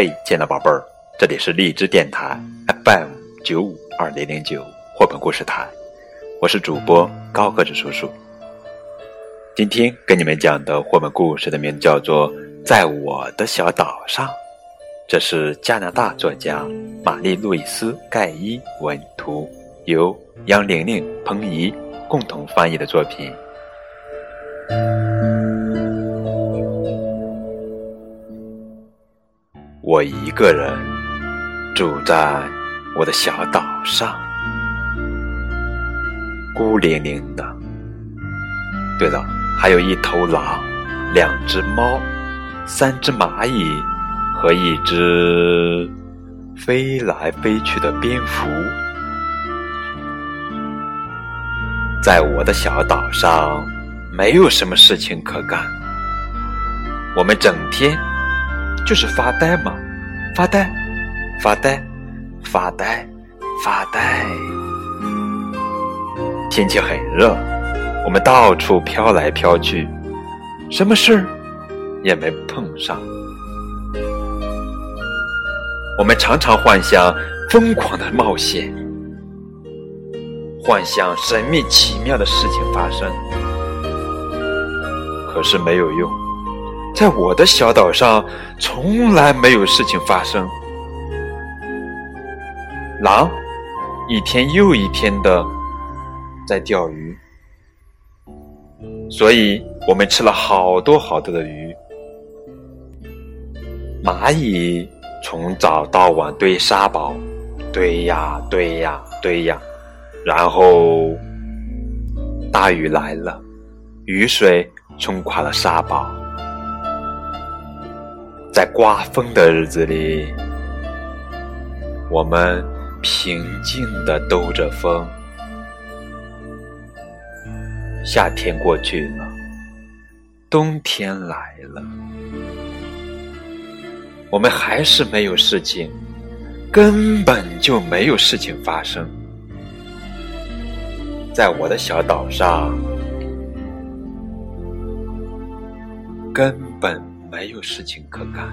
嘿，亲爱的宝贝儿，这里是荔枝电台 FM 九五二零零九绘本故事台，我是主播高个子叔叔。今天跟你们讲的绘本故事的名字叫做《在我的小岛上》，这是加拿大作家玛丽路易斯盖伊文图，由杨玲玲、彭怡共同翻译的作品。我一个人住在我的小岛上，孤零零的。对了，还有一头狼，两只猫，三只蚂蚁和一只飞来飞去的蝙蝠。在我的小岛上，没有什么事情可干，我们整天。就是发呆嘛，发呆，发呆，发呆，发呆。天气很热，我们到处飘来飘去，什么事儿也没碰上。我们常常幻想疯狂的冒险，幻想神秘奇妙的事情发生，可是没有用。在我的小岛上，从来没有事情发生。狼一天又一天的在钓鱼，所以我们吃了好多好多的鱼。蚂蚁从早到晚堆沙堡，堆呀堆呀堆呀，然后大雨来了，雨水冲垮了沙堡。在刮风的日子里，我们平静地兜着风。夏天过去了，冬天来了，我们还是没有事情，根本就没有事情发生。在我的小岛上，根本。没有事情可干。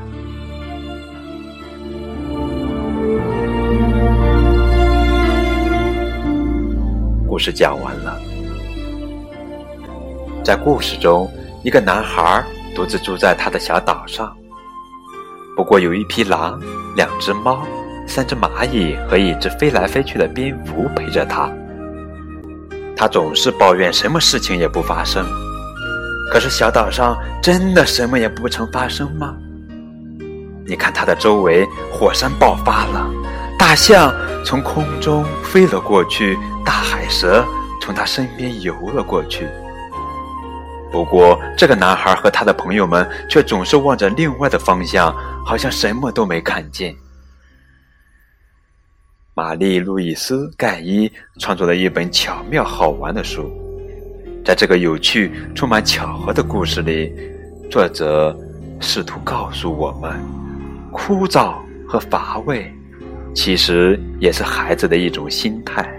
故事讲完了，在故事中，一个男孩独自住在他的小岛上。不过，有一匹狼、两只猫、三只蚂蚁和一只飞来飞去的蝙蝠陪着他。他总是抱怨什么事情也不发生。可是小岛上真的什么也不曾发生吗？你看它的周围，火山爆发了，大象从空中飞了过去，大海蛇从它身边游了过去。不过，这个男孩和他的朋友们却总是望着另外的方向，好像什么都没看见。玛丽·路易斯·盖伊创作了一本巧妙好玩的书。在这个有趣、充满巧合的故事里，作者试图告诉我们：枯燥和乏味，其实也是孩子的一种心态。